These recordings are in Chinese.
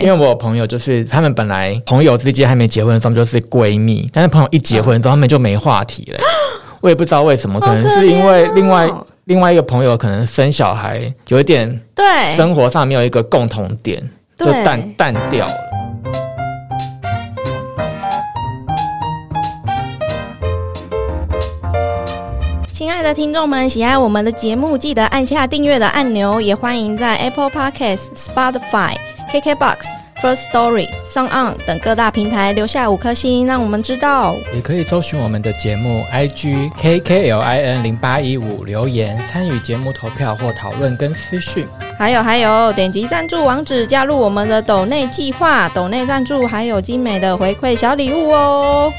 因为我有朋友，就是他们本来朋友之间还没结婚的时候就是闺蜜，但是朋友一结婚之后，他们就没话题了。我也不知道为什么，可能是因为另外另外一个朋友可能生小孩有一点对生活上没有一个共同点，就淡淡掉了。亲爱的听众们，喜爱我们的节目，记得按下订阅的按钮，也欢迎在 Apple Podcast、Spotify、KKBox、First Story、Song On 等各大平台留下五颗星，让我们知道。也可以搜寻我们的节目 IG KKLIN 零八一五留言参与节目投票或讨论跟私讯。还有还有，点击赞助网址加入我们的抖内计划，抖内赞助还有精美的回馈小礼物哦。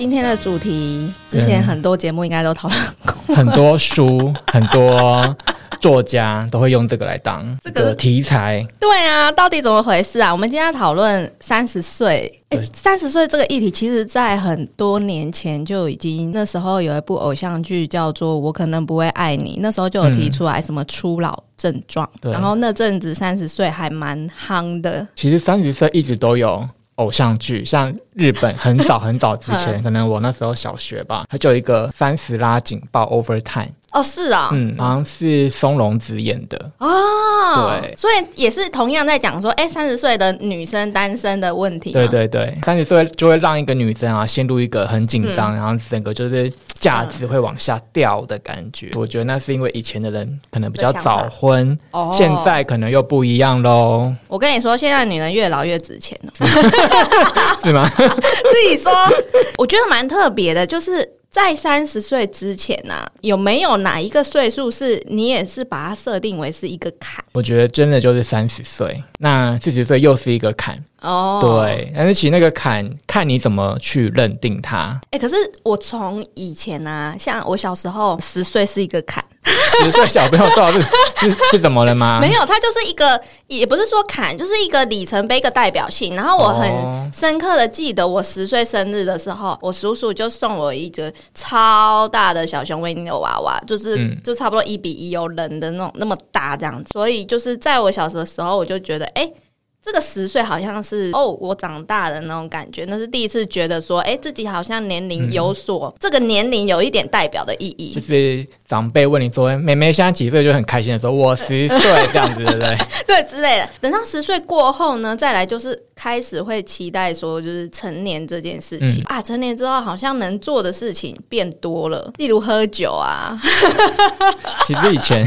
今天的主题，之前很多节目应该都讨论过。很多书，很多作家都会用这个来当这个这个题材。对啊，到底怎么回事啊？我们今天要讨论三十岁。哎，三十岁这个议题，其实在很多年前就已经，那时候有一部偶像剧叫做《我可能不会爱你》，那时候就有提出来什么初老症状，对然后那阵子三十岁还蛮夯的。其实三十岁一直都有偶像剧，像日本很早很早之前，可能我那时候小学吧，它就有一个三十拉警报 Overtime，哦，是啊、嗯，好像是松隆子演的。哦，对所以也是同样在讲说，哎，三十岁的女生单身的问题。对，对对，三十岁就会让一个女生啊陷入一个很紧张，然后整个就是价值会往下掉的感觉。我觉得那是因为以前的人可能比较早婚，哦现在可能又不一样喽，我跟你说，现在女人越老越值钱了。是吗？自己说，我觉得蛮特别的，就是在三十岁之前呢、有没有哪一个岁数是你也是把它设定为是一个坎？我觉得真的就是三十岁，那四十岁又是一个坎，哦，对。但是其实那个坎，看你怎么去认定它。哎、可是我从以前啊，像我小时候十岁是一个坎，十岁小朋友到底是是是怎么了吗？没有，它就是一个，也不是说坎，就是一个里程碑，一个代表性。然后我哦很深刻的记得，我十岁生日的时候，我叔叔就送我一个超大的小熊维尼的娃娃，就是、嗯就差不多一比一有人的那种那么大这样子。所以就是在我小时的时候，我就觉得，哎、这个十岁好像是哦，我长大的那种感觉，那是第一次觉得说，哎、自己好像年龄有所、这个年龄有一点代表的意义就。是长辈问你说：“妹妹现在几岁？”就很开心的说：“我十岁。”这样子，对不对？对之类的。等到十岁过后呢，再来就是开始会期待说，就是成年这件事情、啊，成年之后好像能做的事情变多了，例如喝酒啊，其实以前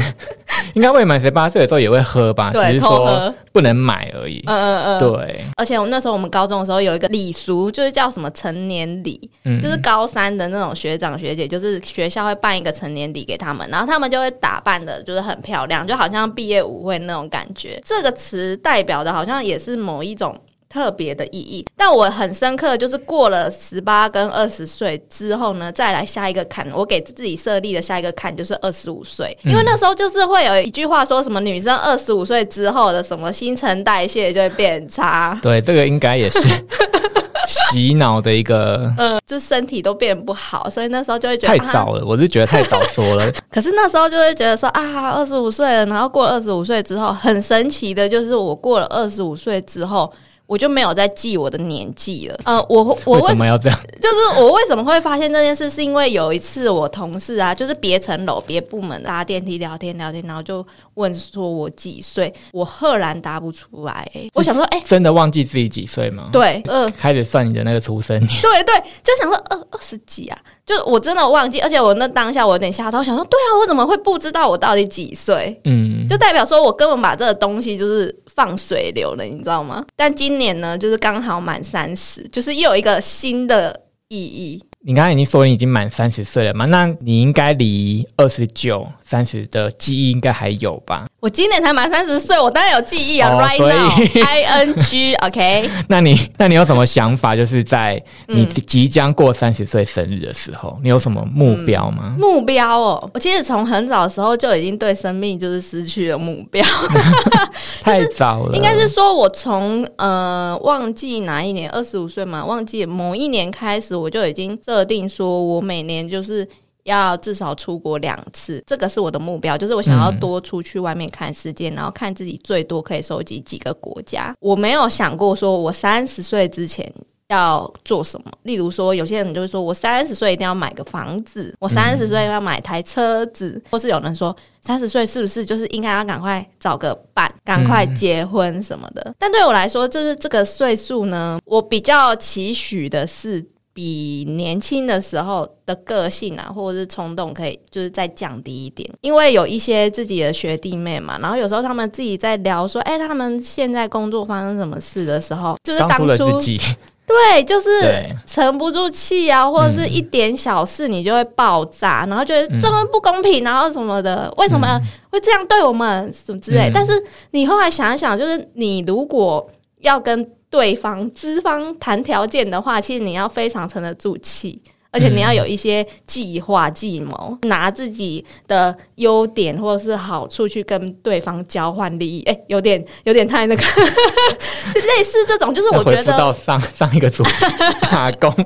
应该未满十八岁的时候也会喝吧，只是说不能买而已。嗯嗯嗯。对，而且我们那时候我们高中的时候有一个礼俗，就是叫什么成年礼，嗯就是高三的那种学长学姐，就是学校会办一个成年礼给他们，然后他们就会打扮的，就是很漂亮，就好像毕业舞会那种感觉。这个词代表的好像也是某一种。特别的意义，但我很深刻，就是过了十八跟二十岁之后呢，再来下一个坎，我给自己设立的下一个坎就是二十五岁，因为那时候就是会有一句话说什么女生二十五岁之后的什么新陈代谢就会变差，对，这个应该也是洗脑的一个 就身体都变不好，所以那时候就会觉得啊太早了，我是觉得太早说了。可是那时候就会觉得说啊，二十五岁了，然后过了二十五岁之后，很神奇的就是我过了二十五岁之后。我就没有再记我的年纪了。呃，我我为为什么要这样？就是我为什么会发现这件事，是因为有一次我同事啊，就是别层楼别部门搭电梯聊天聊天，然后就问说我几岁，我赫然答不出来、欸我想说，哎、真的忘记自己几岁吗？，对，呃，开始算你的那个出生年。对对，就想说二二十几啊，就我真的忘记，而且我那当下我有点吓到，想说对啊，我怎么会不知道我到底几岁？嗯，就代表说我根本把这个东西就是放水流了，你知道吗？但今年呢，就是刚好满三十，就是又有一个新的意义。你刚才已经说你已经满三十岁了嘛？那你应该离二十九、三十的记忆应该还有吧？我今年才满三十岁，我当然有记忆啊、哦，right now I N G，OK，那你那你有什么想法？就是在你嗯即将过三十岁生日的时候，你有什么目标吗？目标哦，我其实从很早的时候就已经对生命就是失去了目标，太早了，应该是说我从呃忘记哪一年，二十五岁嘛，忘记某一年开始，我就已经设定说我每年就是。要至少出国两次，这个是我的目标，就是我想要多出去外面看世界，然后看自己最多可以收集几个国家。我没有想过说我三十岁之前。要做什么？例如说，有些人就会说，我三十岁一定要买个房子，我三十岁要买台车子，或是有人说，三十岁是不是就是应该要赶快找个伴，赶快结婚什么的？但对我来说，就是这个岁数呢，我比较期许的是比年轻的时候的个性啊，或者是冲动，可以就是再降低一点。因为有一些自己的学弟妹嘛，然后有时候他们自己在聊说，哎，他们现在工作发生什么事的时候，就是当初。对，就是沉不住气啊，或者是一点小事你就会爆炸，然后觉得这么不公平，然后什么的，为什么会这样对我们什么之类？但是你后来想一想，就是你如果要跟对方资方谈条件的话，其实你要非常沉得住气。而且你要有一些计划计谋，拿自己的优点或者是好处去跟对方交换利益，哎，有点有点太那个，类似这种，就是我觉得到上上一个组打工，就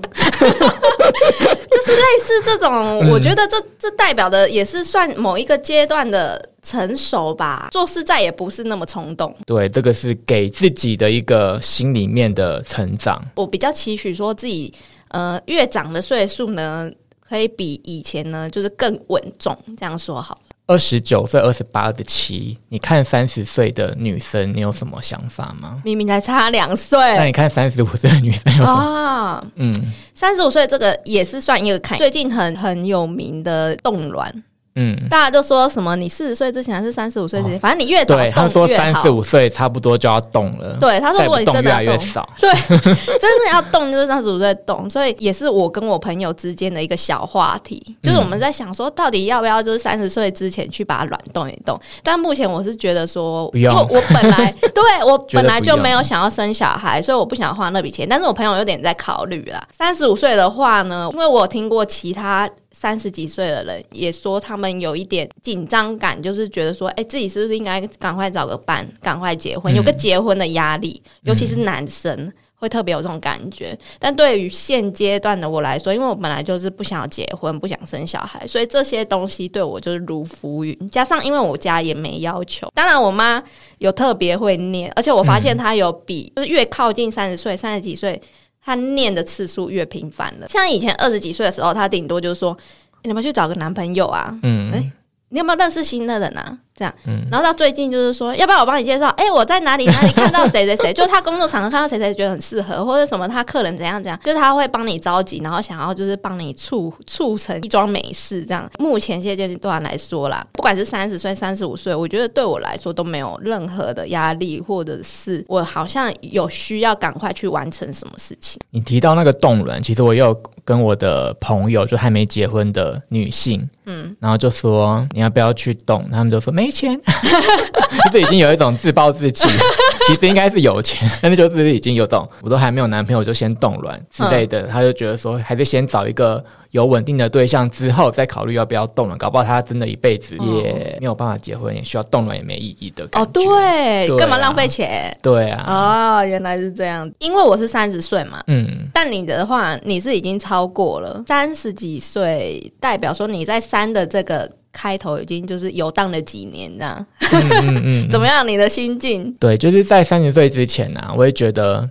是类似这种，我觉得这这代表的也是算某一个阶段的成熟吧，做事再也不是那么冲动。对，这个是给自己的一个心里面的成长。我比较期许说自己。呃，越长的岁数呢，可以比以前呢，就是更稳重。这样说好了。二十九岁、二十八、二十七，你看三十岁的女生，你有什么想法吗？明明才差两岁。那你看三十五岁的女生有什么？嗯，三十五岁这个也是算一个坎。最近很很有名的冻卵。嗯，大家都说什么？你四十岁之前还是三十五岁之前？反正你越早动越好。他说三十五岁差不多就要动了。对，他说如果你真的越少，对，真的要动就是三十五岁动。所以也是我跟我朋友之间的一个小话题，就是我们在想说，到底要不要就是三十岁之前去把它软动一动？但目前我是觉得说，因为。我本来 对我本来就没有想要生小孩，所以我不想花那笔钱。但是我朋友有点在考虑啦。三十五岁的话呢，因为我有听过其他。三十几岁的人也说，他们有一点紧张感，就是觉得说，哎，自己是不是应该赶快找个伴，赶快结婚，有个结婚的压力，尤其是男生会特别有这种感觉。但对于现阶段的我来说，因为我本来就是不想要结婚，不想生小孩，所以这些东西对我就是如浮云。加上因为我家也没要求，当然我妈有特别会念，而且我发现她有比就是越靠近三十岁、三十几岁。他念的次数越频繁了，像以前二十几岁的时候，他顶多就是说：“你们去找个男朋友啊。”嗯，哎，你有没有认识新的人啊？这样，然后到最近就是说，要不要我帮你介绍？哎，我在哪里哪里看到谁 谁谁，就是他工作场合看到谁谁觉得很适合，或者什么他客人怎样怎样，就是他会帮你着急，然后想要就是帮你促促成一桩美事。这样，目前现阶段来说啦，不管是三十岁、三十五岁，我觉得对我来说都没有任何的压力，或者是我好像有需要赶快去完成什么事情。你提到那个动轮，其实我也有跟我的朋友，就还没结婚的女性，嗯，然后就说你要不要去动，他们就说没钱。就是已经有一种自暴自弃，其实应该是有钱，但是就是已经有种，我都还没有男朋友就先动卵之类的，他就觉得说还是先找一个有稳定的对象之后再考虑要不要动卵，搞不好他真的一辈子也没有办法结婚，也需要动卵也没意义的哦，对，干嘛浪费钱？对啊，哦，原来是这样，因为我是三十岁嘛，嗯，但你的话你是已经超过了。三十几岁，代表说你在三的这个。开头已经就是游荡了几年，这样，怎么样？你的心境？对，就是在三十岁之前呢，我也觉得。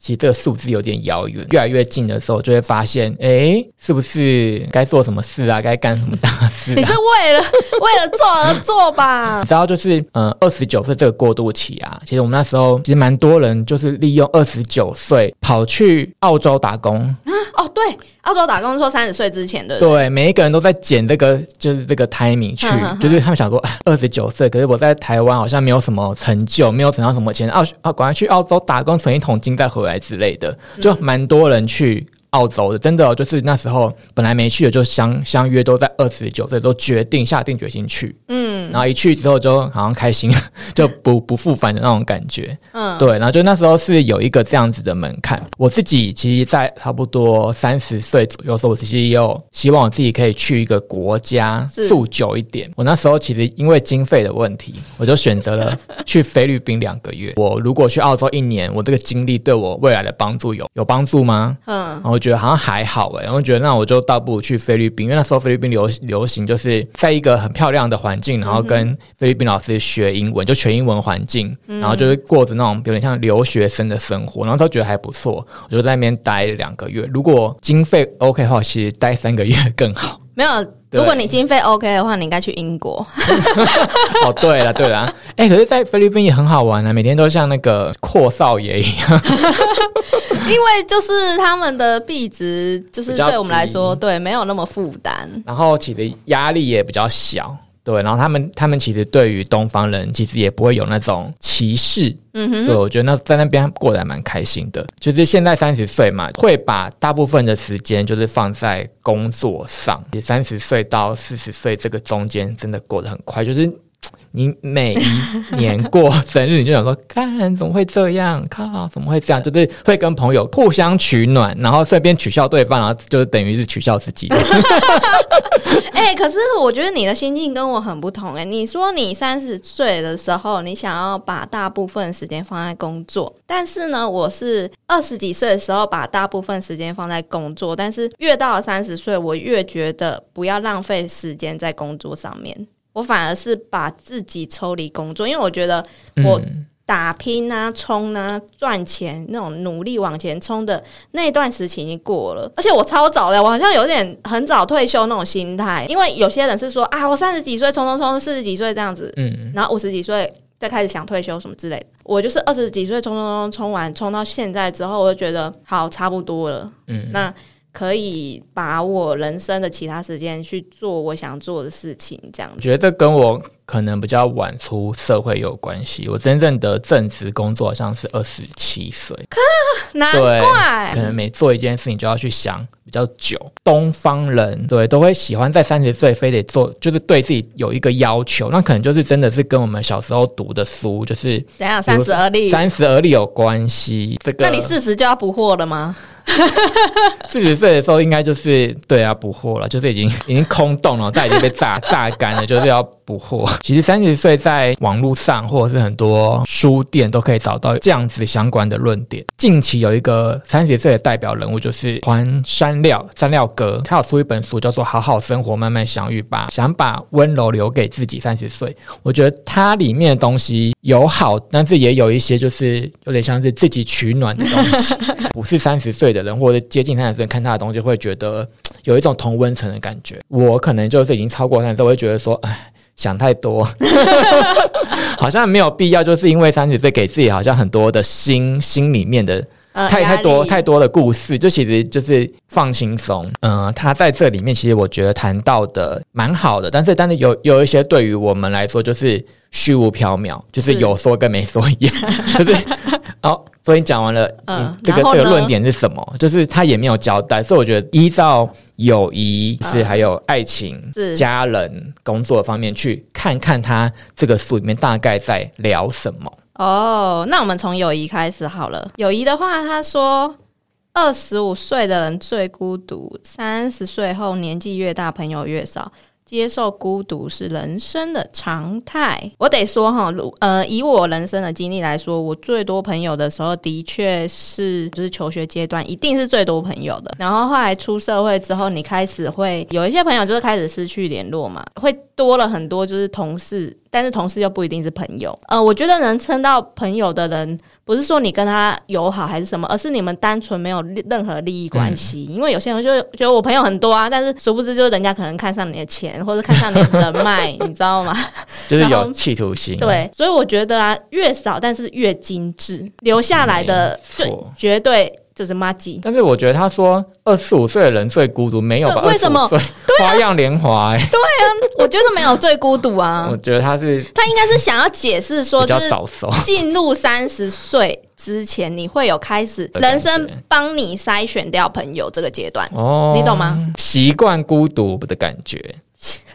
其实这个数字有点遥远，越来越近的时候，就会发现，哎，是不是该做什么事啊？该干什么大事？你是为了为了做而做吧？你知道，就是嗯，二十九岁这个过渡期啊，其实我们那时候其实蛮多人就是利用二十九岁跑去澳洲打工啊。哦，对，澳洲打工说三十岁之前的，对，每一个人都在捡这个就是这个 timing 去，就是他们想说，二十九岁，可是我在台湾好像没有什么成就，没有存到什么钱，澳啊，赶快去澳洲打工存一桶金再回来。之类的，就蛮多人去。澳洲的真的就是那时候本来没去的，就相相约都在二十九岁都决定下定决心去，嗯，然后一去之后就好像开心，就不不复返的那种感觉，嗯，对，然后就那时候是有一个这样子的门槛。我自己其实，在差不多三十岁左右时候，我其实也有希望我自己可以去一个国家住久一点。我那时候其实因为经费的问题，我就选择了去菲律宾两个月。我如果去澳洲一年，我这个经历对我未来的帮助有有帮助吗？嗯，然后。我觉得好像还好哎，我觉得那我就倒不如去菲律宾，因为那时候菲律宾流流行就是在一个很漂亮的环境，然后跟菲律宾老师学英文，就全英文环境，然后就是过着那种有点像留学生的生活，然后都觉得还不错，我就在那边待两个月。如果经费 OK 的话，其实待三个月更好。没有，如果你经费 OK 的话，你应该去英国。哦，对了，对了，哎，可是，在菲律宾也很好玩啊，每天都像那个阔少爷一样。因为就是他们的币值，就是对我们来说，对没有那么负担，然后其实压力也比较小。对，然后他们他们其实对于东方人其实也不会有那种歧视，嗯哼，对我觉得那在那边过得还蛮开心的。就是现在三十岁嘛，会把大部分的时间就是放在工作上。也三十岁到四十岁这个中间真的过得很快，就是。你每一年过生日，你就想说，看怎么会这样？靠，怎么会这样？就是会跟朋友互相取暖，然后顺便取笑对方，然后就等于是取笑自己。哎，可是我觉得你的心境跟我很不同。哎，你说你三十岁的时候，你想要把大部分时间放在工作，但是呢，我是二十几岁的时候把大部分时间放在工作，但是越到了三十岁，我越觉得不要浪费时间在工作上面。我反而是把自己抽离工作，因为我觉得我打拼啊、冲啊、赚钱那种努力往前冲的那段时期已经过了，而且我超早的，我好像有点很早退休那种心态。因为有些人是说啊，我三十几岁冲冲冲，四十几岁这样子，嗯，然后五十几岁再开始想退休什么之类的。我就是二十几岁冲冲冲冲完，冲到现在之后，我就觉得好差不多了，嗯，那。可以把我人生的其他时间去做我想做的事情，这样。我觉得跟我可能比较晚出社会有关系。我真正的正职工作好像是二十七岁，难怪。可能每做一件事情就要去想比较久。东方人对都会喜欢在三十岁非得做，就是对自己有一个要求。那可能就是真的是跟我们小时候读的书，就是怎样三十而立，三十而立有关系。这个，那你四十就要补货了吗？四十岁的时候，应该就是对啊，补货了，就是已经已经空洞了，但已经被榨榨干了，就是要补货。其实三十岁在网络上或者是很多书店都可以找到这样子相关的论点。近期有一个三十岁的代表人物，就是黄山料山料哥，他有出一本书叫做《好好生活，慢慢相遇吧》，想把温柔留给自己三十岁。我觉得它里面的东西有好，但是也有一些就是有点像是自己取暖的东西，不是三十岁的。人或者接近三十岁看他的东西，会觉得有一种同温层的感觉。我可能就是已经超过三十岁，我会觉得说，哎，想太多，好像没有必要。就是因为三十岁给自己好像很多的心心里面的太太多太多的故事，就其实就是放轻松。嗯，他在这里面其实我觉得谈到的蛮好的，但是但是有有一些对于我们来说就是虚无缥缈，就是有说跟没说一样，就是哦。所以讲完了，嗯，这个这个论点是什么？就是他也没有交代，所以我觉得依照友谊是还有爱情、家人、工作方面去看看他这个书里面大概在聊什么。哦，那我们从友谊开始好了。友谊的话，他说二十五岁的人最孤独，三十岁后年纪越大，朋友越少。接受孤独是人生的常态。我得说哈，呃，以我人生的经历来说，我最多朋友的时候，的确是就是求学阶段，一定是最多朋友的。然后后来出社会之后，你开始会有一些朋友，就是开始失去联络嘛，会多了很多就是同事，但是同事又不一定是朋友。呃，我觉得能称到朋友的人。不是说你跟他友好还是什么，而是你们单纯没有任何利益关系。因为有些人就觉得我朋友很多啊，但是殊不知就是人家可能看上你的钱，或者看上你的人脉，你知道吗？就是有企图心。对，所以我觉得啊，越少但是越精致，留下来的就绝对就是妈鸡。但是我觉得他说二十五岁的人最孤独，没有吧？为什么？花样年华？对啊，我觉得没有最孤独啊。我觉得他是他应该是想要解释说，就是进入三十岁之前，你会有开始人生帮你筛选掉朋友这个阶段哦，你懂吗？习惯孤独的感觉，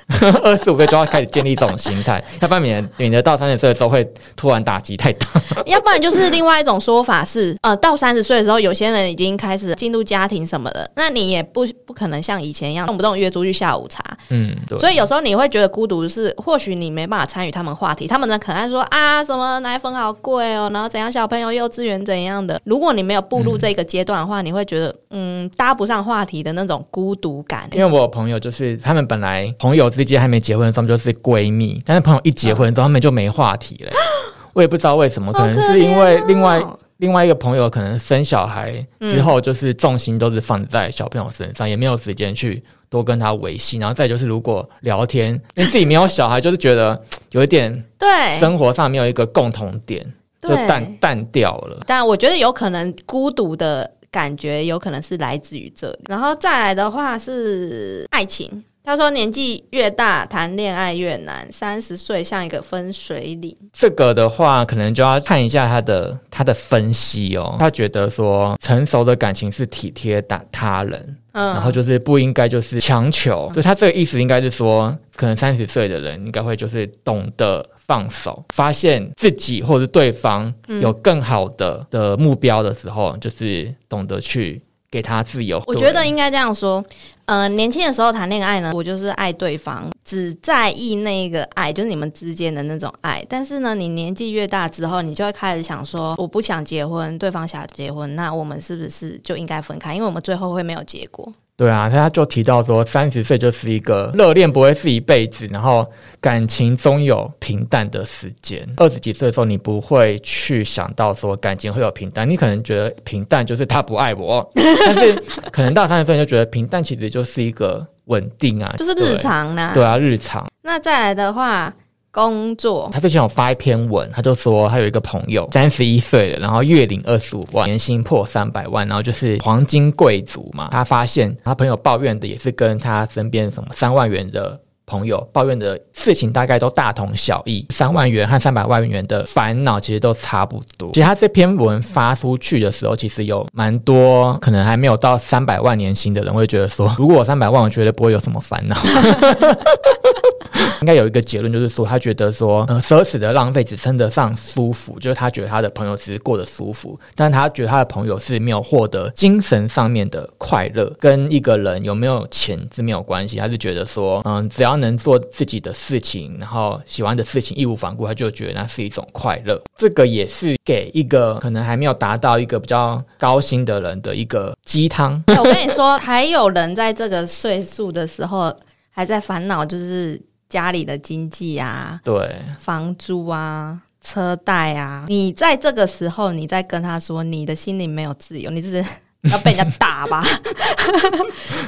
二十五岁就要开始建立这种心态，要不然免免得到三十岁的时候会突然打击太大。要不然就是另外一种说法是，呃，到三十岁的时候，有些人已经开始进入家庭什么的，那你也不不可能像以前一样动不动约出去下午茶。嗯，对。所以有时候你会觉得孤独，是或许你没办法参与他们话题，他们呢可能说啊，什么奶粉好贵哦，然后怎样小朋友幼稚园怎样的。如果你没有步入这个阶段的话，你会觉得嗯搭不上话题的那种孤独感。因为我有朋友就是他们本来朋友之间还没结婚的时候就是闺蜜，但是朋友一结婚之后他们就没话题了。我也不知道为什么，可能是因为另外另外一个朋友可能生小孩之后，就是重心都是放在小朋友身上，也没有时间去多跟他维系。然后再就是，如果聊天，因为自己没有小孩，就是觉得 有一点对生活上没有一个共同点，就淡淡掉了。但我觉得有可能孤独的感觉，有可能是来自于这里。然后再来的话是爱情。他说：“年纪越大，谈恋爱越难。三十岁像一个分水岭。这个的话，可能就要看一下他的他的分析哦。他觉得说，成熟的感情是体贴打他人，嗯，然后就是不应该就是强求。所以他这个意思应该是说，可能三十岁的人应该会就是懂得放手，发现自己或者对方有更好的的目标的时候，就是懂得去。”给他自由，我觉得应该这样说。呃，年轻的时候谈恋爱呢，我就是爱对方，只在意那个爱，就是你们之间的那种爱。但是呢，你年纪越大之后，你就会开始想说，我不想结婚，对方想结婚，那我们是不是就应该分开？因为我们最后会没有结果。对啊，他就提到说，三十岁就是一个热恋不会是一辈子，然后感情总有平淡的时间。二十几岁的时候，你不会去想到说感情会有平淡，你可能觉得平淡就是他不爱我，但是可能到三十岁就觉得平淡其实就是一个稳定啊，就是日常呢。对啊，日常。那再来的话。工作，他之前有发一篇文，他就说他有一个朋友三十一岁了，然后月领二十五万，年薪破三百万，然后就是黄金贵族嘛。他发现他朋友抱怨的也是跟他身边什么三万元的朋友抱怨的事情大概都大同小异，三万元和三百万元的烦恼其实都差不多。其实他这篇文发出去的时候，其实有蛮多可能还没有到三百万年薪的人会觉得说，如果我三百万，我觉得不会有什么烦恼。应该有一个结论，就是说他觉得说，呃，奢侈的浪费只称得上舒服，就是他觉得他的朋友其实过得舒服，但他觉得他的朋友是没有获得精神上面的快乐，跟一个人有没有钱是没有关系。他是觉得说，嗯，只要能做自己的事情，然后喜欢的事情义无反顾，他就觉得那是一种快乐。这个也是给一个可能还没有达到一个比较高薪的人的一个鸡汤。我跟你说，还有人在这个岁数的时候还在烦恼，就是。家里的经济啊，对，房租啊，车贷啊，你在这个时候，你在跟他说，你的心里没有自由，你是。要被人家打吧？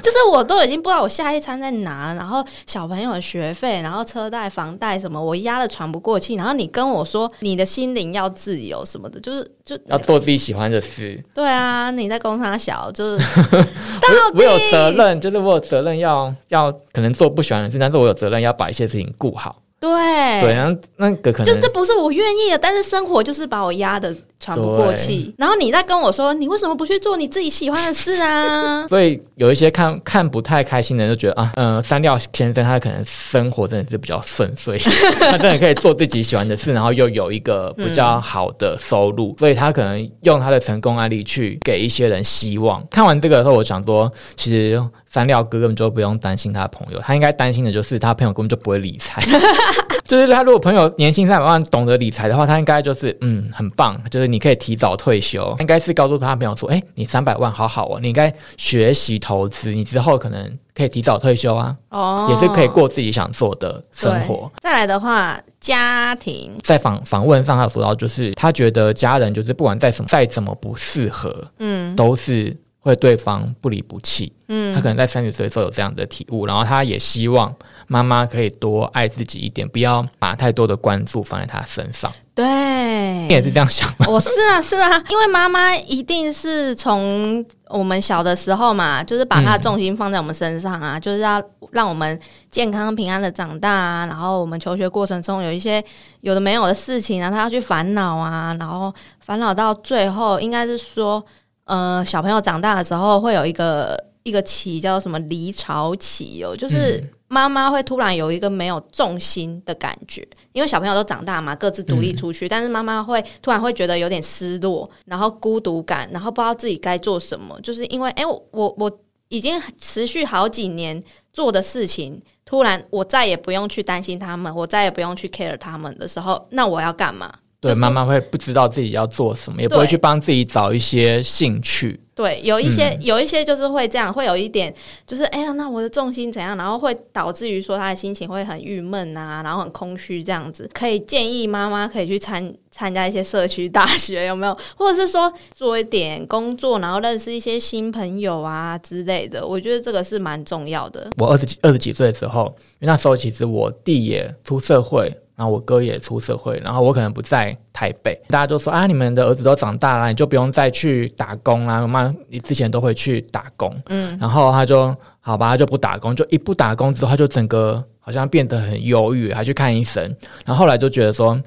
就是我都已经不知道我下一餐在哪，然后小朋友的学费，然后车贷、房贷什么，我压的喘不过气。然后你跟我说你的心灵要自由什么的，就是就要做自己喜欢的事。对啊，你在工厂小，就是，我有责任，就是我有责任要要可能做不喜欢的事，但是我有责任要把一些事情顾好。对对，然后那个可能就这不是我愿意的，但是生活就是把我压的喘不过气。然后你在跟我说，你为什么不去做你自己喜欢的事啊？所以有一些看看不太开心的人就觉得啊，嗯，三料先生他可能生活真的是比较顺遂，他真的可以做自己喜欢的事，然后又有一个比较好的收入，所以他可能用他的成功案例去给一些人希望。看完这个的时候，我想说，其实。三料哥根本就不用担心他的朋友，他应该担心的就是他朋友根本就不会理财。就是他如果朋友年薪三百万懂得理财的话，他应该就是嗯很棒，就是你可以提早退休。应该是告诉他朋友说，哎，你三百万好好哦，你应该学习投资，你之后可能可以提早退休啊，哦，也是可以过自己想做的生活。再来的话，家庭在访访问上他说到，就是他觉得家人就是不管再什么再怎么不适合，嗯，都是。会对方不离不弃，嗯，他可能在三十岁的时候有这样的体悟，然后他也希望妈妈可以多爱自己一点，不要把太多的关注放在他身上。对，你也是这样想吗？我是啊，是啊，因为妈妈一定是从我们小的时候嘛，就是把她的重心放在我们身上啊，就是要让我们健康平安的长大啊。然后我们求学过程中有一些有的没有的事情啊，他要去烦恼啊，然后烦恼到最后，应该是说。呃，小朋友长大的时候会有一个一个期叫什么离巢期哦，就是。妈妈会突然有一个没有重心的感觉，因为小朋友都长大嘛，各自独立出去，但是妈妈会突然会觉得有点失落，然后孤独感，然后不知道自己该做什么，就是因为哎，我我已经持续好几年做的事情，突然我再也不用去担心他们，我再也不用去 care 他们的时候，那我要干嘛？对，妈妈会不知道自己要做什么，也不会去帮自己找一些兴趣。对，有一些有一些就是会这样，会有一点就是哎呀，那我的重心怎样？然后会导致于说他的心情会很郁闷啊，然后很空虚这样子。可以建议妈妈可以去参 参加一些社区大学，有没有？或者是说做一点工作，然后认识一些新朋友啊之类的。我觉得这个是蛮重要的。我二十几二十几岁的时候，因为那时候其实我弟也出社会。然后我哥也出社会，然后我可能不在台北，大家都说啊，你们的儿子都长大了，你就不用再去打工啦。妈，你之前都会去打工，嗯，然后他就好吧，他就不打工，就一不打工之后，他就整个好像变得很忧郁，还去看医生。然后后来就觉得说，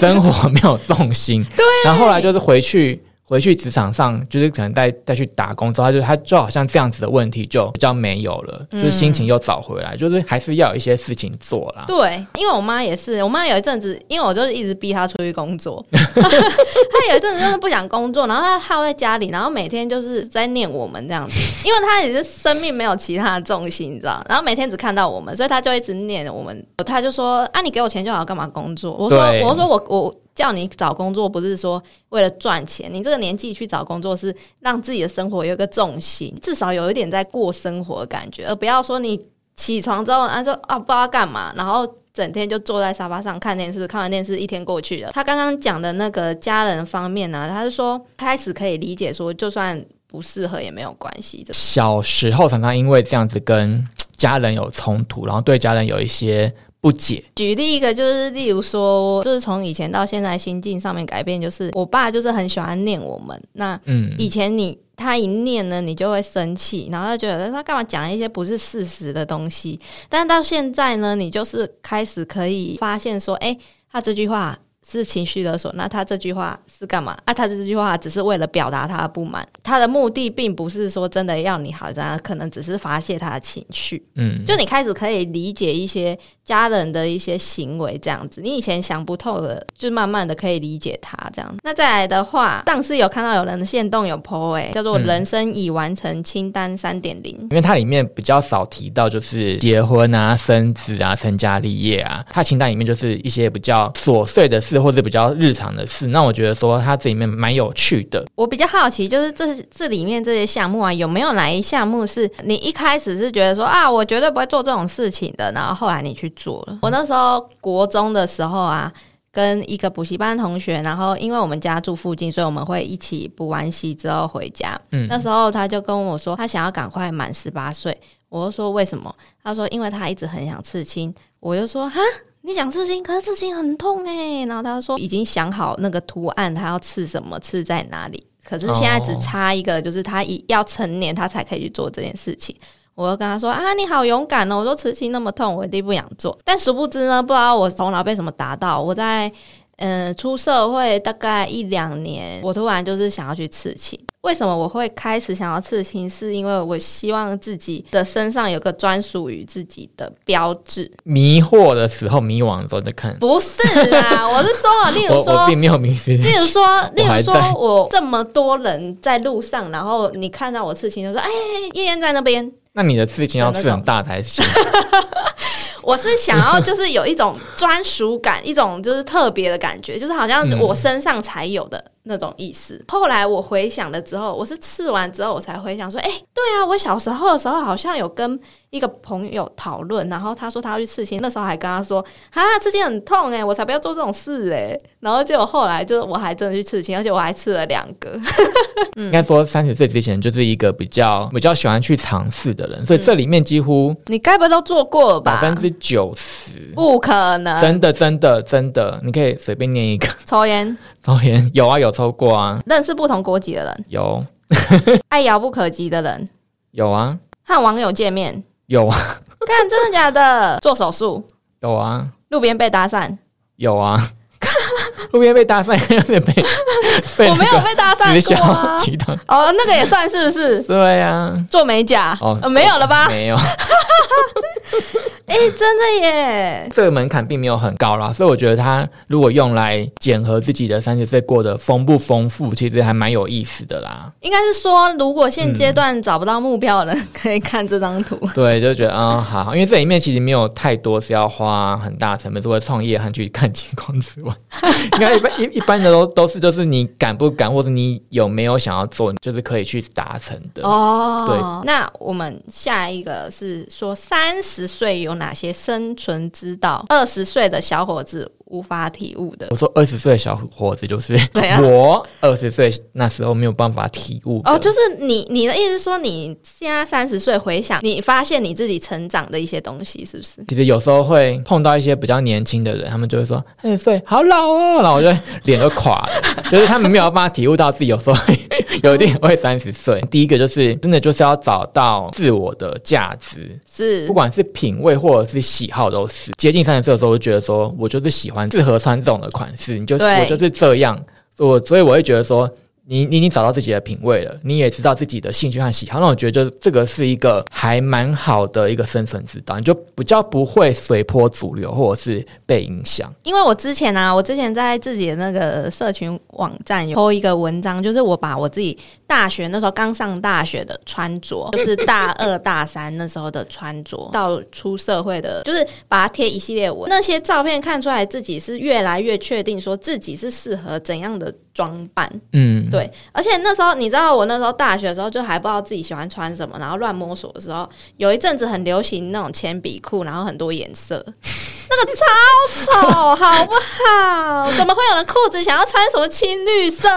生活没有重心，对。然后后来就是回去。回去职场上，就是可能再再去打工之后，他就他就好像这样子的问题就比较没有了，就是心情又找回来，就是还是要有一些事情做啦。对，因为我妈也是，我妈有一阵子，因为我就是一直逼她出去工作，她有一阵子就是不想工作，然后她耗在家里，然后每天就是在念我们这样子，因为她也是生命没有其他的重心，你知道，然后每天只看到我们，所以她就一直念我们，她就说啊，你给我钱就好，干嘛工作？我说，我说我我。叫你找工作不是说为了赚钱，你这个年纪去找工作是让自己的生活有一个重心，至少有一点在过生活的感觉，而不要说你起床之后啊就啊不知道干嘛，然后整天就坐在沙发上看电视，看完电视一天过去了。他刚刚讲的那个家人方面呢，他是说开始可以理解说，就算不适合也没有关系。小时候常常因为这样子跟家人有冲突，然后对家人有一些。不解。举例一个，就是例如说，就是从以前到现在心境上面改变，就是我爸就是很喜欢念我们。那嗯，以前你他一念呢，你就会生气，然后他觉得他干嘛讲一些不是事实的东西。但到现在呢，你就是开始可以发现说，哎，他这句话。是情绪勒索，那他这句话是干嘛？啊，他这句话只是为了表达他的不满，他的目的并不是说真的要你好，然后可能只是发泄他的情绪。嗯，就你开始可以理解一些家人的一些行为，这样子，你以前想不透的，就慢慢的可以理解他这样。那再来的话，上次有看到有人的线动有 po 哎，叫做人生已完成清单三点零，因为它里面比较少提到就是结婚啊、生子啊、成家立业啊，它清单里面就是一些比较琐碎的事。或者比较日常的事，那我觉得说它这里面蛮有趣的。我比较好奇，就是这这里面这些项目啊，有没有哪一项目是你一开始是觉得说啊，我绝对不会做这种事情的，然后后来你去做了。我那时候国中的时候啊，跟一个补习班同学，然后因为我们家住附近，所以我们会一起补完习之后回家。嗯，那时候他就跟我说，他想要赶快满十八岁。我就说为什么？他说因为他一直很想刺青。我就说哈。你想刺青，可是刺青很痛哎。然后他说已经想好那个图案，他要刺什么，刺在哪里。可是现在只差一个，就是他一要成年，他才可以去做这件事情。我就跟他说啊，你好勇敢哦！我说刺青那么痛，我一定不想做。但殊不知呢，不知道我头脑被什么打到，我在。嗯，出社会大概一两年，我突然就是想要去刺青。为什么我会开始想要刺青？是因为我希望自己的身上有个专属于自己的标志。迷惑的时候，迷惘的时候就看。不是啦，我是说，例如说，并没有迷失。例如说，例如说我这么多人在路上，然后你看到我刺青，就说：“哎，燕燕在那边。”那你的刺青要刺很大才行。我是想要，就是有一种专属感，一种就是特别的感觉，就是好像我身上才有的。那种意思。后来我回想了之后，我是刺完之后我才回想说，哎，对啊，我小时候的时候好像有跟一个朋友讨论，然后他说他要去刺青，那时候还跟他说，啊，刺青很痛哎，我才不要做这种事哎。然后结果后来就是我还真的去刺青，而且我还刺了两个。应该说三十岁之前就是一个比较比较喜欢去尝试的人，所以这里面几乎你该不都做过了吧？百分之九十不可能，真的真的真的，你可以随便念一个抽烟。抽烟 有啊，有抽过啊。认识不同国籍的人有，爱遥不可及的人有啊。和网友见面有啊。看真的假的？做手术有啊。路边被搭讪有啊。路边被搭讪有点被，我没有被搭直销。集团。哦，那个也算是不是对呀、做美甲？哦没有了吧？没有，哎、真的耶！这个门槛并没有很高啦，所以我觉得它如果用来检核自己的三十岁过得丰不丰富，其实还蛮有意思的啦。应该是说，如果现阶段找不到目标的人，可以看这张图。对，就觉得嗯好，因为这里面其实没有太多是要花很大成本，除了创业和去看情况之外，应该一般一一般的都都是就是你敢不敢，或者你有没有想要做，就是可以去达成的。哦，对那我们下一个是说三十岁有哪些生存之道？二十岁的小伙子无法体悟的我说二十岁的小伙子就是对啊 我二十岁那时候没有办法体悟哦，就是你你的意思说，你现在三十岁回想，你发现你自己成长的一些东西，是不是？其实有时候会碰到一些比较年轻的人，他们就会说：“二十岁好老哦。”然后我就脸都垮了，就是他们没有办法体悟到自己有时候会有一点会三十岁。第一个就是真的就是要找到自我的价值，是不管是品味或者是喜好都是。接近三十岁的时候，我就觉得说我就是喜欢适合穿这种的款式，你就对我就是这样，我所以我会觉得说。你你已经找到自己的品味了，你也知道自己的兴趣和喜好，那我觉得就这个是一个还蛮好的一个生存之道，你就比较不会随波逐流或者是被影响。因为我之前啊，我之前在自己的那个社群网站有 po 一个文章，就是我把我自己大学那时候刚上大学的穿着，就是大二大三那时候的穿着，到出社会的，就是把它贴一系列文。那些照片看出来自己是越来越确定，说自己是适合怎样的装扮。嗯，对，而且那时候你知道，我那时候大学的时候就还不知道自己喜欢穿什么，然后乱摸索的时候，有一阵子很流行那种铅笔裤，然后很多颜色，那个超丑，好不好？怎么会有人裤子想要穿什么青绿色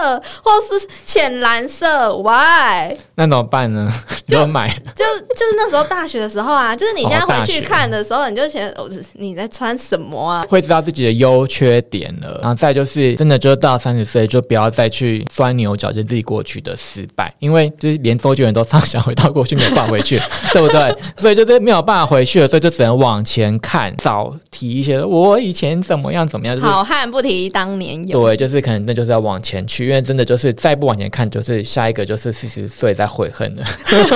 或是浅蓝色？Why？那怎么办呢？就买就就是那时候大学的时候啊，就是你现在回去看的时候，你就觉得哦，你在穿什么啊？会知道自己的优缺点了，然后再就是真的就到三十岁就不要再去钻牛角尖自己过去的失败，因为就是连周杰伦都唱想回到过去没有办法回去，对不对？所以就是没有办法回去了，所以就只能往前看，找提一些我以前怎么样怎么样，就是好汉不提当年勇。对，就是可能那就是要往前去，因为真的就是再不往前看，就是下一个就是四十岁再悔恨了。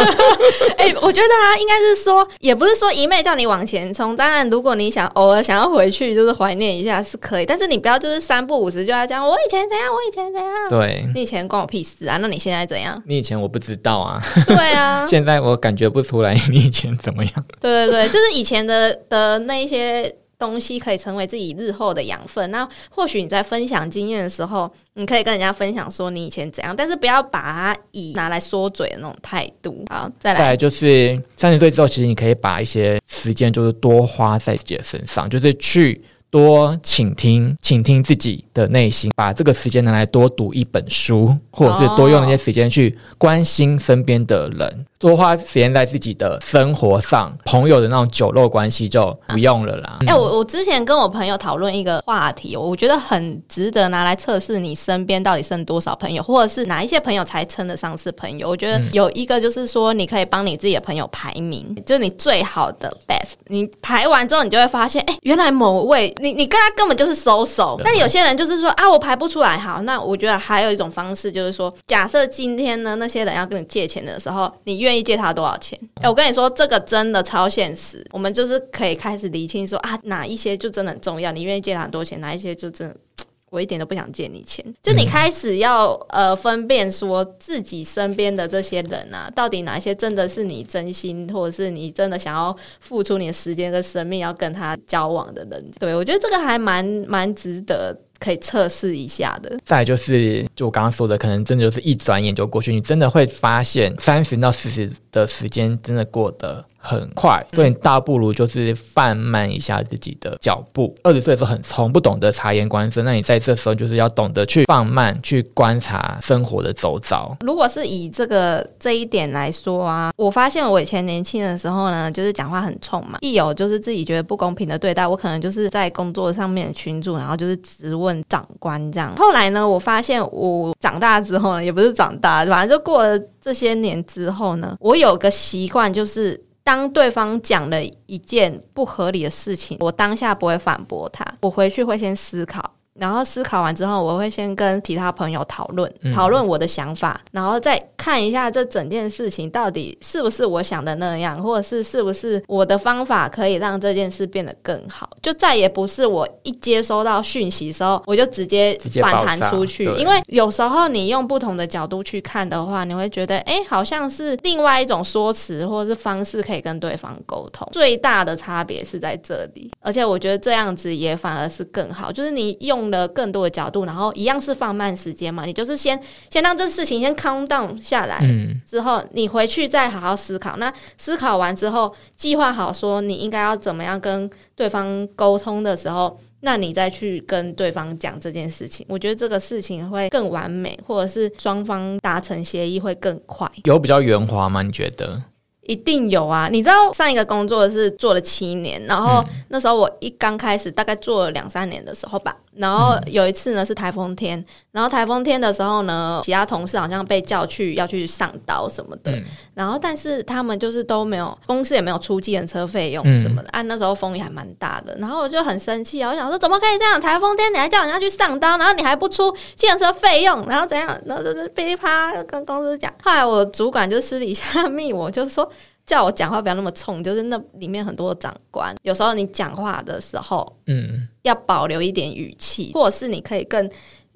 哎、我觉得啊，应该是说，也不是说一昧叫你往前冲。当然，如果你想偶尔想要回去，就是怀念一下是可以，但是你不要就是三不五时就要讲我以前怎样，我以前怎样。对你以前关我屁事啊？那你现在怎样？你以前我不知道啊，对啊，现在我感觉不出来你以前怎么样。对对对，就是以前的的那一些东西可以成为自己日后的养分。那或许你在分享经验的时候，你可以跟人家分享说你以前怎样，但是不要把它以拿来说嘴的那种态度。好，再来再来就是三十岁之后，其实你可以把一些时间就是多花在自己的身上，就是去。多倾听，倾听自己的内心，把这个时间拿来多读一本书，或者是多用那些时间去关心身边的人，多花时间在自己的生活上。朋友的那种酒肉关系就不用了啦。哎、我我之前跟我朋友讨论一个话题，我觉得很值得拿来测试你身边到底剩多少朋友，或者是哪一些朋友才称得上是朋友。我觉得有一个就是说，你可以帮你自己的朋友排名，就是你最好的 best。你排完之后，你就会发现，哎、原来某位你你跟他根本就是收手。但有些人就是说啊，我排不出来。好，那我觉得还有一种方式就是说，假设今天呢，那些人要跟你借钱的时候，你愿意借他多少钱？哎、我跟你说，这个真的超现实。我们就是可以开始理清说啊，哪一些就真的很重要，你愿意借他很多钱，哪一些就真的。我一点都不想借你钱，就你开始要呃分辨说自己身边的这些人啊，到底哪一些真的是你真心，或者是你真的想要付出你的时间跟生命要跟他交往的人。对我觉得这个还蛮蛮值得可以测试一下的。再就是，就我刚刚说的，可能真的就是一转眼就过去，你真的会发现三十到四十的时间真的过得很快，所以你倒不如就是放慢一下自己的脚步。二十岁的时候很冲，不懂得察言观色，那你在这时候就是要懂得去放慢，去观察生活的周遭。如果是以这个这一点来说啊，我发现我以前年轻的时候呢，就是讲话很冲嘛，一有就是自己觉得不公平的对待，我可能就是在工作上面的群主，然后就是直问长官这样。后来呢，我发现我长大之后呢，也不是长大，反正就过了这些年之后呢，我有个习惯就是。当对方讲了一件不合理的事情，我当下不会反驳他，我回去会先思考。然后思考完之后，我会先跟其他朋友讨论，嗯讨论我的想法，然后再看一下这整件事情到底是不是我想的那样，或者是是不是我的方法可以让这件事变得更好。就再也不是我一接收到讯息时候，我就直接反弹出去，因为有时候你用不同的角度去看的话，你会觉得，哎、好像是另外一种说辞或者是方式可以跟对方沟通。最大的差别是在这里，而且我觉得这样子也反而是更好，就是你用了更多的角度，然后一样是放慢时间嘛，你就是先先让这事情先 calm down 下来。嗯，之后，你回去再好好思考。那思考完之后，计划好说你应该要怎么样跟对方沟通的时候，那你再去跟对方讲这件事情。我觉得这个事情会更完美，或者是双方达成协议会更快。有比较圆滑吗？你觉得？一定有啊！你知道上一个工作是做了七年，然后那时候我一刚开始大概做了两三年的时候吧，然后有一次呢是台风天，然后台风天的时候呢，其他同事好像被叫去要去上刀什么的，嗯然后但是他们就是都没有，公司也没有出计程车费用什么的，按、那时候风雨还蛮大的，然后我就很生气啊，我想说怎么可以这样？台风天你还叫人家去上刀，然后你还不出计程车费用，然后怎样？然后就是噼里啪啦跟公司讲。后来我主管就私底下 密我，就是说叫我讲话不要那么冲，就是那里面很多长官，有时候你讲话的时候嗯，要保留一点语气，或者是你可以更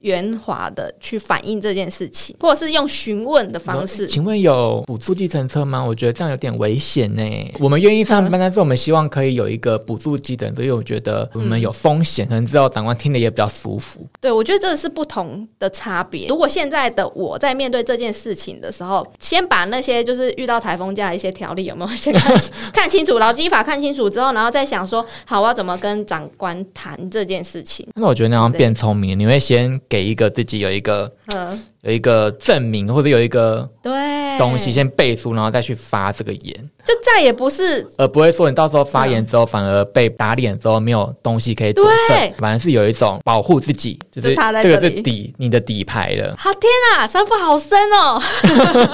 圆滑的去反映这件事情，或者是用询问的方式。请问有补助计程车吗？我觉得这样有点危险呢。我们愿意上班，但是我们希望可以有一个补助计程车，因为我觉得我们有风险，可能之后长官听的也比较舒服。对，我觉得这个是不同的差别。如果现在的我在面对这件事情的时候，先把那些就是遇到台风假的一些条例有没有先看清 看清楚，劳基法看清楚之后，然后再想说，好，我要怎么跟长官谈这件事情。那我觉得那样变聪明，你会先给一个自己有一个嗯，有一个证明，或者有一个对，东西先背书，然后再去发这个言，就再也不是而不会说你到时候发言之后反而被打脸之后没有东西可以佐对证，反而是有一种保护自己，就是这个是底你的底牌了。好天啊，山坡好深哦，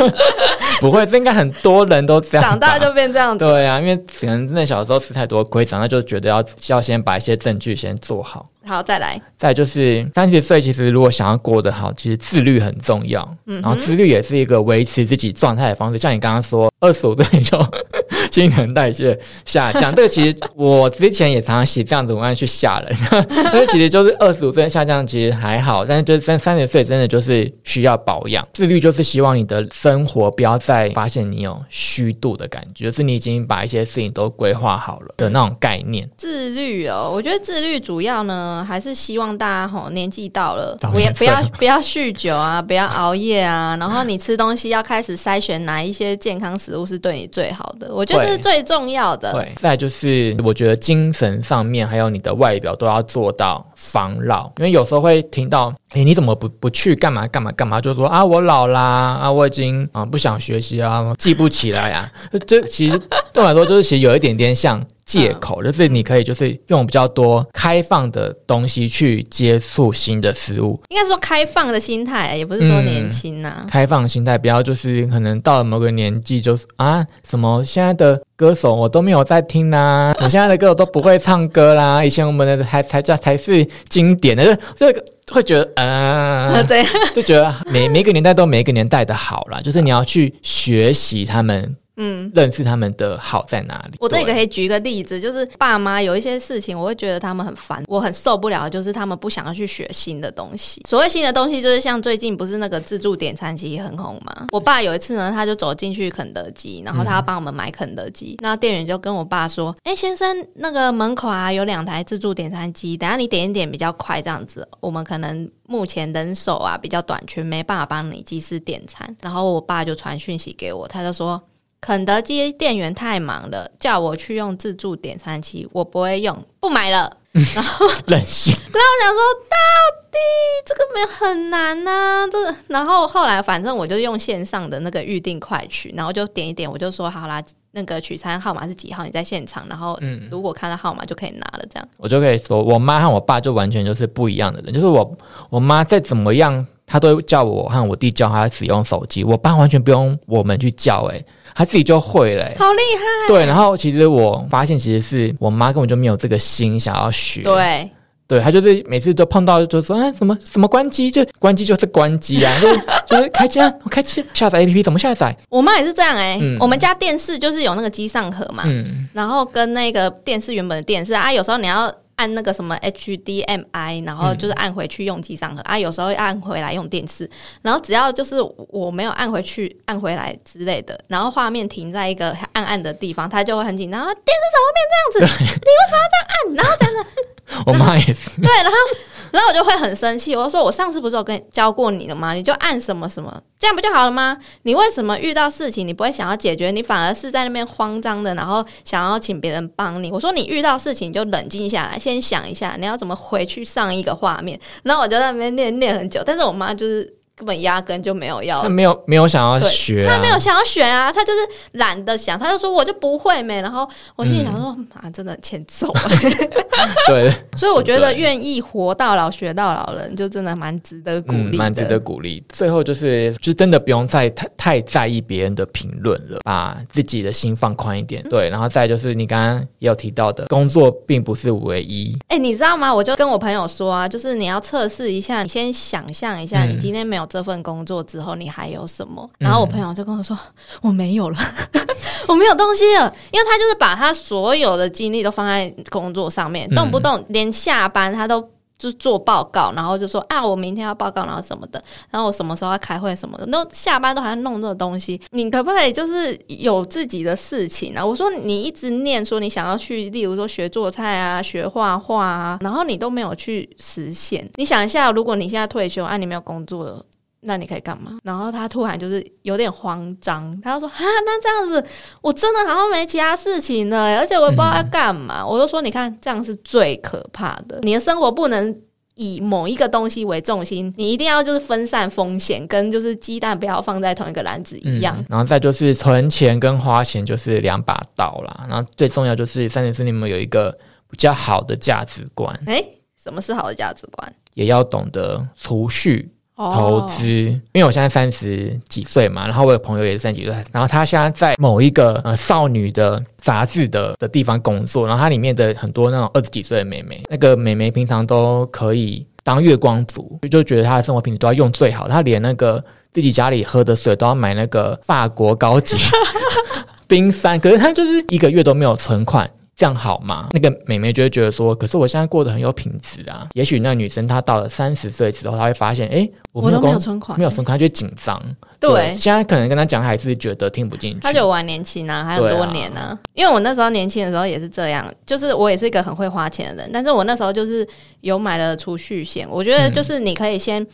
不会，这应该很多人都这样。长大就变这样子。对啊，因为可能真的小时候吃太多亏，长大就觉得要要先把一些证据先做好。好，再来，再就是三十岁，其实如果想要过得好，其实自律很重要。嗯然后自律也是一个维持自己状态的方式。像你刚刚说，二十五岁就新陈代谢下降，这个其实我之前也常常写这样子文案去吓人，但是其实就是二十五岁下降其实还好，但是就是三三十岁真的就是需要保养。自律就是希望你的生活不要再发现你有虚度的感觉，就是你已经把一些事情都规划好了的那种概念。自律哦，我觉得自律主要呢，还是希望大家吼年纪到了早，不要不要 不要酗酒啊，不要熬夜啊，然后你吃东西要开始筛选哪一些健康食物是对你最好的，我觉得这是最重要的。对，再来就是我觉得精神上面还有你的外表都要做到防老，因为有时候会听到，诶，你怎么不不去干嘛干嘛干嘛？就说啊，我老啦，啊，我已经啊不想学习啊，记不起来啊。这其实对我来说，就是其实有一点点像。借口就是你可以就是用比较多开放的东西去接触新的事物，应该说开放的心态，也不是说年轻呐、开放心态，不要就是可能到了某个年纪就啊什么现在的歌手我都没有在听啦、我现在的歌手都不会唱歌啦，以前我们的才才叫才是经典的，就就会觉得呃，对，就觉得每每个年代都有每一个年代的好啦，就是你要去学习他们，嗯。认识他们的好在哪里。我这里可以举一个例子，就是爸妈有一些事情，我会觉得他们很烦，我很受不了，就是他们不想要去学新的东西。所谓新的东西，就是像最近不是那个自助点餐机很红吗？我爸有一次呢，他就走进去肯德基，然后他要帮我们买肯德基，那店员就跟我爸说：“哎、先生，那个门口啊有两台自助点餐机，等下你点一点比较快，这样子我们可能目前人手啊比较短缺，没办法帮你及时点餐。”然后我爸就传讯息给我，他就说。肯德基店员太忙了，叫我去用自助点餐器，我不会用，不买了。然后任性，我想说，到底这个没有很难呐、这个。然后后来反正我就用线上的那个预定快取，然后就点一点，我就说好啦，那个取餐号码是几号？你在现场，然后嗯如果看到号码就可以拿了，这样。我就可以说，我妈和我爸就完全就是不一样的人。就是我我妈再怎么样，她都叫我和我弟叫她使用手机，我爸完全不用我们去叫、欸，他自己就会了、欸。好厉害！对，然后其实我发现，其实是我妈根本就没有这个心想要学。对，对他就是每次都碰到就说啊什么什么关机，就关机就是关机啊，就是就是开机啊，我开机下载 A P P 怎么下载？我妈也是这样哎、嗯我们家电视就是有那个机上盒嘛，嗯，然后跟那个电视原本的电视啊，有时候你要按那个什么 HDMI，然后就是按回去用机上盒、啊，有时候按回来用电视，然后只要就是我没有按回去、按回来之类的，然后画面停在一个暗暗的地方，他就会很紧张，说电视怎么变这样子？你为什么要这样按？然后这样子，我妈也是，对，然后然后我就会很生气，我说我上次不是有跟教过你的吗？你就按什么什么，这样不就好了吗？你为什么遇到事情你不会想要解决，你反而是在那边慌张的，然后想要请别人帮你？我说你遇到事情就冷静下来，先想一下你要怎么回去上一个画面。然后我就在那边念念很久，但是我妈就是根本压根就没有要他没有没有想要学、啊，他没有想要学啊，他就是懒得想，他就说我就不会没。然后我心里想说，啊，真的欠揍、啊。对，所以我觉得愿意活到老学到老的人，就真的蛮值得鼓嗯，励的。蛮值得鼓励。最后就是，就真的不用再太太在意别人的评论了，把自己的心放宽一点。对，然后再就是你刚刚也有提到的，工作并不是唯一。哎、你知道吗？我就跟我朋友说啊，就是你要测试一下，你先想象一下，嗯你今天没有这份工作之后，你还有什么？然后我朋友就跟我说，我没有了，我没有东西了，因为他就是把他所有的精力都放在工作上面，嗯动不动连下班他都。就做报告，然后就说啊，我明天要报告，然后什么的，然后我什么时候要开会什么的，那下班都还要弄这个东西，你可不可以就是有自己的事情啊？我说你一直念说你想要去，例如说学做菜啊，学画画啊，然后你都没有去实现。你想一下，如果你现在退休啊，你没有工作了。那你可以干嘛？然后他突然就是有点慌张，他就说：“啊，那这样子，我真的好像没其他事情了，而且我也不知道要干嘛。我就说：“你看，这样是最可怕的。你的生活不能以某一个东西为重心，你一定要就是分散风险，跟就是鸡蛋不要放在同一个篮子一样。嗯然后再就是存钱跟花钱就是两把刀啦。然后最重要就是三点四，你们有一个比较好的价值观，诶，什么是好的价值观？也要懂得储蓄。投哦资，因为我现在三十几岁嘛，然后我有朋友也是三十几岁，然后他现在在某一个呃少女的杂志的的地方工作，然后它里面的很多那种二十几岁的妹妹，那个妹妹平常都可以当月光族，就就觉得她的生活品质都要用最好，她连那个自己家里喝的水都要买那个法国高级 冰山，可是她就是一个月都没有存款。这样好吗？那个美眉就会觉得说，可是我现在过得很有品质啊。也许那女生她到了三十岁之后，她会发现，哎、我都没有存款没有存款，她就紧张。对现在可能跟她讲，还是觉得听不进去。他就玩年轻啊，还很多年呢、因为我那时候年轻的时候也是这样，就是我也是一个很会花钱的人，但是我那时候就是有买了储蓄险。我觉得就是你可以先、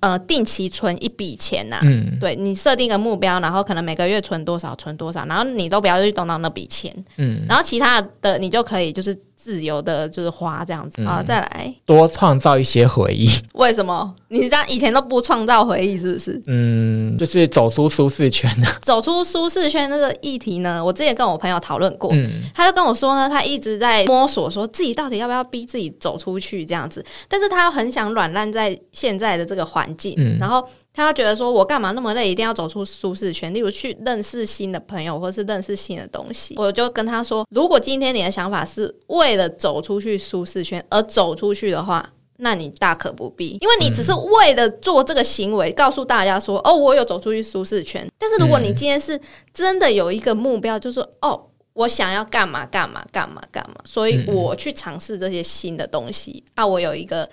呃定期存一笔钱呐、嗯。对你设定一个目标，然后可能每个月存多少，存多少，然后你都不要去动到那笔钱，嗯，然后其他的你就可以就是自由的，就是花这样子。嗯，再来，多创造一些回忆。为什么你这样以前都不创造回忆，是不是？嗯，就是走出舒适圈的。走出舒适圈那个议题呢，我之前跟我朋友讨论过，嗯他就跟我说呢，他一直在摸索，说自己到底要不要逼自己走出去这样子，但是他又很想软烂在现在的这个环境，嗯然后他觉得说，我干嘛那么累，一定要走出舒适圈，例如去认识新的朋友，或是认识新的东西。我就跟他说，如果今天你的想法是为了走出去舒适圈而走出去的话。那你大可不必，因为你只是为了做这个行为，告诉大家说，哦，我有走出去舒适圈。但是如果你今天是真的有一个目标，就是说哦，我想要干嘛干嘛干嘛干嘛，所以我去尝试这些新的东西啊，我有一个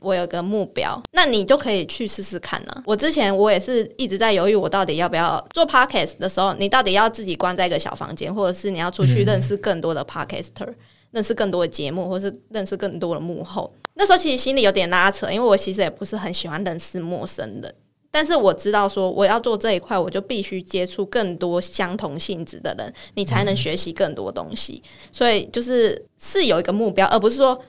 我有个目标，那你就可以去试试看呢、我之前我也是一直在犹豫，我到底要不要做 podcast 的时候，你到底要自己关在一个小房间，或者是你要出去认识更多的 podcaster，、认识更多的节目，或是认识更多的幕后。那时候其实心里有点拉扯，因为我其实也不是很喜欢认识陌生人。但是我知道，说我要做这一块，我就必须接触更多相同性质的人，你才能学习更多东西。所以就是是有一个目标，而不是说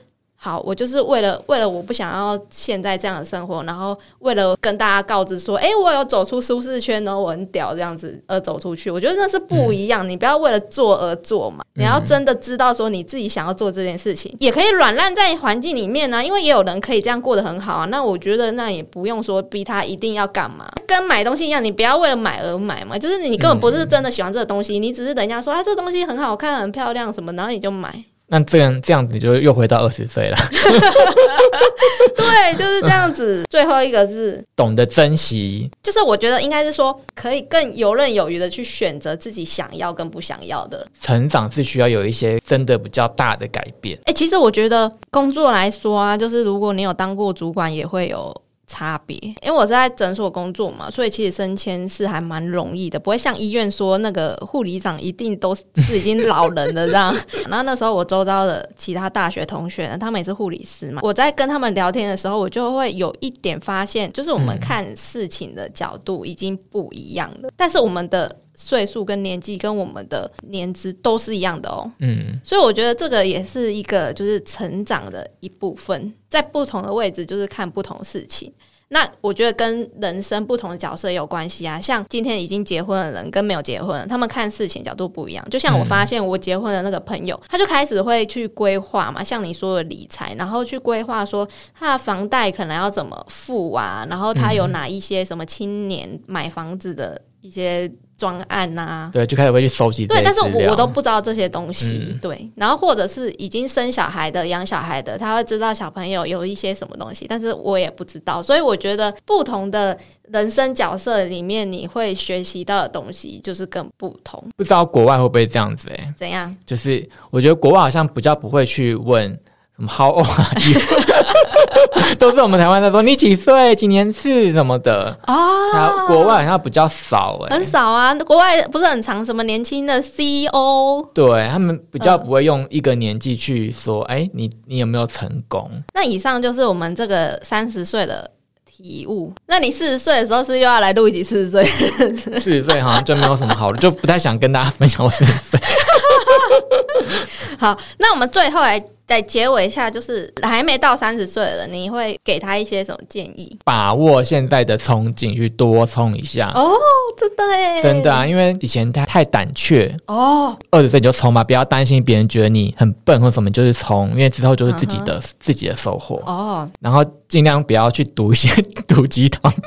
好，我就是为了为了我不想要现在这样的生活，然后为了跟大家告知说，诶，我有走出舒适圈哦，我很屌这样子而走出去。我觉得那是不一样，你不要为了做而做嘛，你要真的知道说你自己想要做这件事情，也可以软烂在环境里面呢、因为也有人可以这样过得很好啊。那我觉得那也不用说逼他一定要干嘛，跟买东西一样，你不要为了买而买嘛，就是你根本不是真的喜欢这个东西，你只是人家说啊这东西很好看、很漂亮什么，然后你就买。那这样这样子你就又回到二十岁了，对，就是这样子。最后一个是懂得珍惜，就是我觉得应该是说，可以更游刃有余的去选择自己想要跟不想要的。成长是需要有一些真的比较大的改变。哎、其实我觉得工作来说啊，就是如果你有当过主管，也会有。差别，因为我是在诊所工作嘛，所以其实升迁是还蛮容易的，不会像医院说那个护理长一定都是 已经老人了这样。然后那时候我周遭的其他大学同学呢，他们也是护理师嘛，我在跟他们聊天的时候，我就会有一点发现，就是我们看事情的角度已经不一样了，但是我们的。岁数跟年纪跟我们的年资都是一样的哦，嗯，所以我觉得这个也是一个就是成长的一部分，在不同的位置就是看不同事情。那我觉得跟人生不同的角色也有关系啊，像今天已经结婚的人跟没有结婚，他们看事情角度不一样。就像我发现我结婚的那个朋友，他就开始会去规划嘛，像你说的理财，然后去规划说他的房贷可能要怎么付啊，然后他有哪一些什么青年买房子的一些。专案呐，对，就开始会去收集。对，但是我我都不知道这些东西。对，然后或者是已经生小孩的、养小孩的，他会知道小朋友有一些什么东西，但是我也不知道。所以我觉得不同的人生角色里面，你会学习到的东西就是更不同。不知道国外会不会这样子？哎，怎样？就是我觉得国外好像比较不会去问。How old are you？都是我们台湾在说你几岁、几年次什么的啊。国外好像比较少哎，很少啊。国外不是很长，什么年轻的 CEO，对他们比较不会用一个年纪去说，哎，你你有没有成功？那以上就是我们这个三十岁的体悟。那你四十岁的时候是又要来录一集四十岁？四十岁好像就没有什么好的，就不太想跟大家分享我四十岁。好，那我们最后来。在结尾下，就是还没到三十岁了，你会给他一些什么建议？把握现在的憧憬，去多冲一下。哦，真的哎，真的啊，因为以前他太胆怯哦，二十岁你就冲吧，不要担心别人觉得你很笨或什么，就是冲，因为之后就是自己的自己的收获哦。然后尽量不要去读一些 毒鸡汤。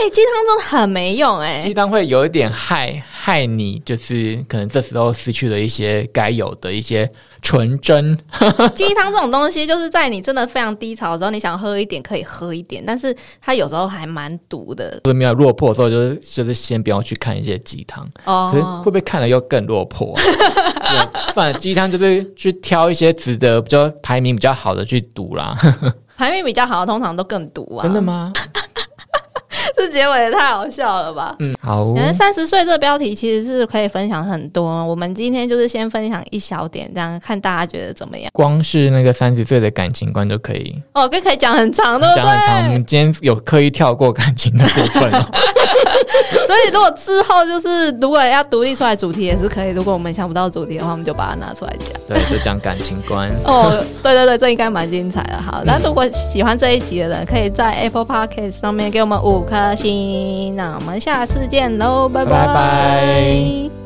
对，鸡汤真的很没用哎，鸡汤会有一点害害你，就是可能这时候失去了一些该有的一些纯真。鸡汤这种东西，就是在你真的非常低潮的时候，你想喝一点可以喝一点，但是它有时候还蛮毒的。就是没有落魄的时候，就是就是先不要去看一些鸡汤哦，会不会看了又更落魄？反正鸡汤就是去挑一些值得比较排名比较好的去读啦。排名比较好的通常都更毒啊？真的吗？这结尾也太好笑了吧！嗯，好。可能三十岁这个标题其实是可以分享很多。我们今天就是先分享一小点，这样看大家觉得怎么样？光是那个三十岁的感情观就可以哦，跟可以讲很长，对不对？讲很长。我们今天有刻意跳过感情的部分，所以如果之后就是如果要独立出来主题也是可以。如果我们想不到主题的话，我们就把它拿出来讲。对，就讲感情观。哦，对对对，这应该蛮精彩的。好，那如果喜欢这一集的人，可以在 Apple Podcast 上面给我们五五颗星。那我们下次见喽，拜拜。